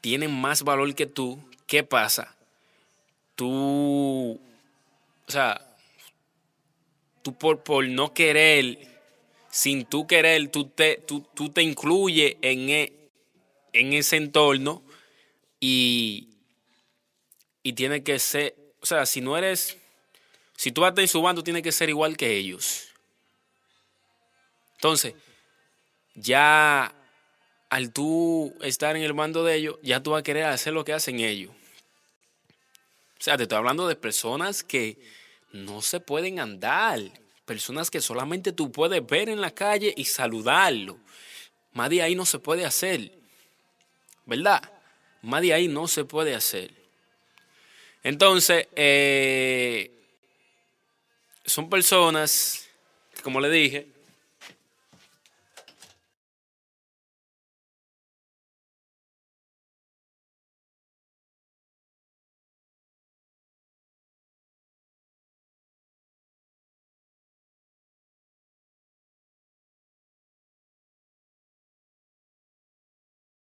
tienen más valor que tú, ¿qué pasa? Tú, o sea, tú por, por no querer, sin tú querer, tú te, tú, tú te incluyes en, e, en ese entorno y, y tiene que ser, o sea, si no eres, si tú vas en su bando, tiene que ser igual que ellos. Entonces, ya al tú estar en el mando de ellos, ya tú vas a querer hacer lo que hacen ellos. O sea, te estoy hablando de personas que no se pueden andar, personas que solamente tú puedes ver en la calle y saludarlo. Más de ahí no se puede hacer, ¿verdad? Más de ahí no se puede hacer. Entonces, eh, son personas, como le dije,